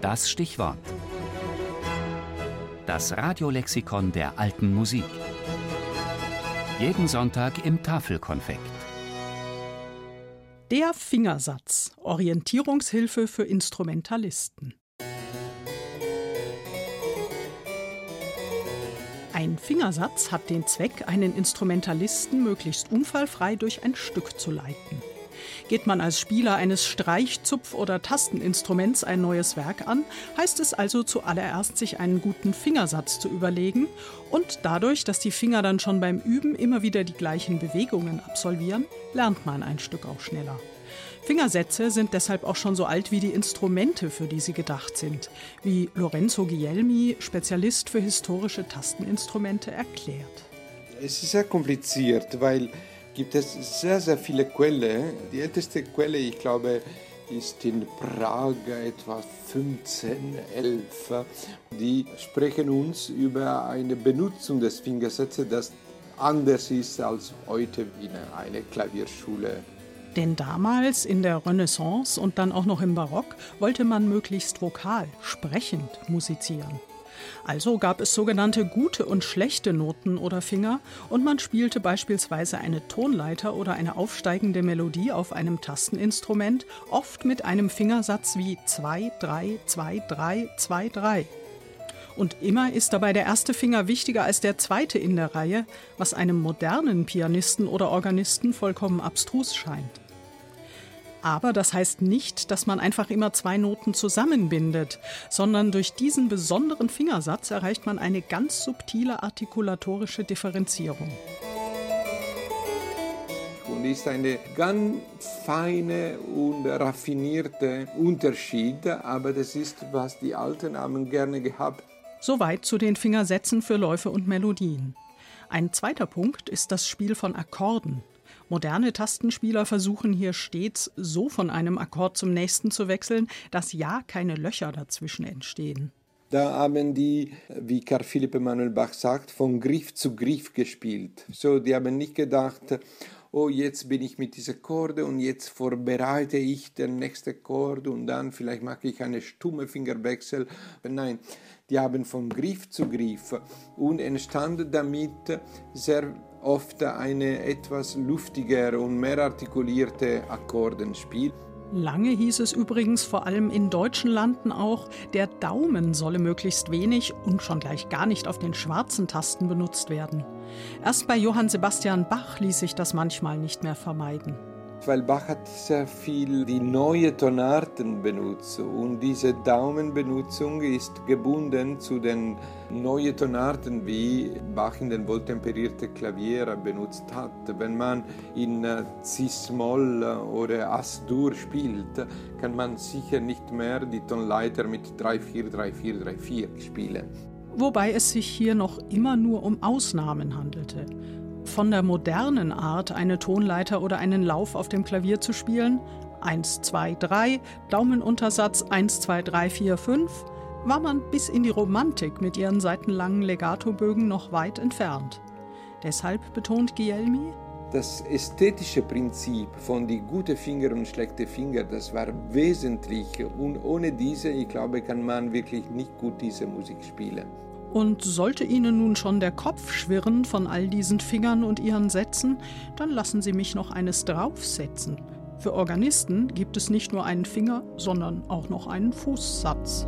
Das Stichwort. Das Radiolexikon der alten Musik. Jeden Sonntag im Tafelkonfekt. Der Fingersatz. Orientierungshilfe für Instrumentalisten. Ein Fingersatz hat den Zweck, einen Instrumentalisten möglichst unfallfrei durch ein Stück zu leiten. Geht man als Spieler eines Streich-, Zupf- oder Tasteninstruments ein neues Werk an, heißt es also zuallererst, sich einen guten Fingersatz zu überlegen und dadurch, dass die Finger dann schon beim Üben immer wieder die gleichen Bewegungen absolvieren, lernt man ein Stück auch schneller. Fingersätze sind deshalb auch schon so alt wie die Instrumente, für die sie gedacht sind, wie Lorenzo Guglielmi, Spezialist für historische Tasteninstrumente, erklärt. Es ist sehr kompliziert, weil gibt es sehr, sehr viele Quellen. Die älteste Quelle, ich glaube, ist in Prag etwa 1511. Die sprechen uns über eine Benutzung des Fingersatzes, das anders ist als heute in einer Klavierschule. Denn damals in der Renaissance und dann auch noch im Barock wollte man möglichst vokal, sprechend musizieren. Also gab es sogenannte gute und schlechte Noten oder Finger und man spielte beispielsweise eine Tonleiter oder eine aufsteigende Melodie auf einem Tasteninstrument, oft mit einem Fingersatz wie 2, 3, 2, 3, 2, 3. Und immer ist dabei der erste Finger wichtiger als der zweite in der Reihe, was einem modernen Pianisten oder Organisten vollkommen abstrus scheint. Aber das heißt nicht, dass man einfach immer zwei Noten zusammenbindet, sondern durch diesen besonderen Fingersatz erreicht man eine ganz subtile artikulatorische Differenzierung. Und ist eine ganz feine und raffinierte Unterschied, aber das ist, was die Alten haben gerne gehabt. Soweit zu den Fingersätzen für Läufe und Melodien. Ein zweiter Punkt ist das Spiel von Akkorden. Moderne Tastenspieler versuchen hier stets so von einem Akkord zum nächsten zu wechseln, dass ja keine Löcher dazwischen entstehen. Da haben die, wie Karl Philipp Emanuel Bach sagt, von Griff zu Griff gespielt. So, die haben nicht gedacht, oh, jetzt bin ich mit dieser Akkorde und jetzt vorbereite ich den nächsten Akkord und dann vielleicht mache ich eine stumme Fingerwechsel. Nein, die haben von Griff zu Griff und entstanden damit sehr oft eine etwas luftigere und mehr artikulierte Akkordenspiel. Lange hieß es übrigens vor allem in deutschen Landen auch, der Daumen solle möglichst wenig und schon gleich gar nicht auf den schwarzen Tasten benutzt werden. Erst bei Johann Sebastian Bach ließ sich das manchmal nicht mehr vermeiden weil Bach hat sehr viel die neue Tonarten benutzt und diese Daumenbenutzung ist gebunden zu den neuen Tonarten, wie Bach in den wohltemperierten Klavier benutzt hat. Wenn man in Cis-Moll oder As-Dur spielt, kann man sicher nicht mehr die Tonleiter mit 3-4, 3-4, 3-4 spielen. Wobei es sich hier noch immer nur um Ausnahmen handelte von der modernen Art, eine Tonleiter oder einen Lauf auf dem Klavier zu spielen, 1, 2, 3, Daumenuntersatz 1, 2, 3, 4, 5, war man bis in die Romantik mit ihren seitenlangen Legatobögen noch weit entfernt. Deshalb betont Guilhelmi, das ästhetische Prinzip von die gute Finger und schlechte Finger, das war wesentlich und ohne diese, ich glaube, kann man wirklich nicht gut diese Musik spielen. Und sollte Ihnen nun schon der Kopf schwirren von all diesen Fingern und ihren Sätzen, dann lassen Sie mich noch eines draufsetzen. Für Organisten gibt es nicht nur einen Finger, sondern auch noch einen Fußsatz.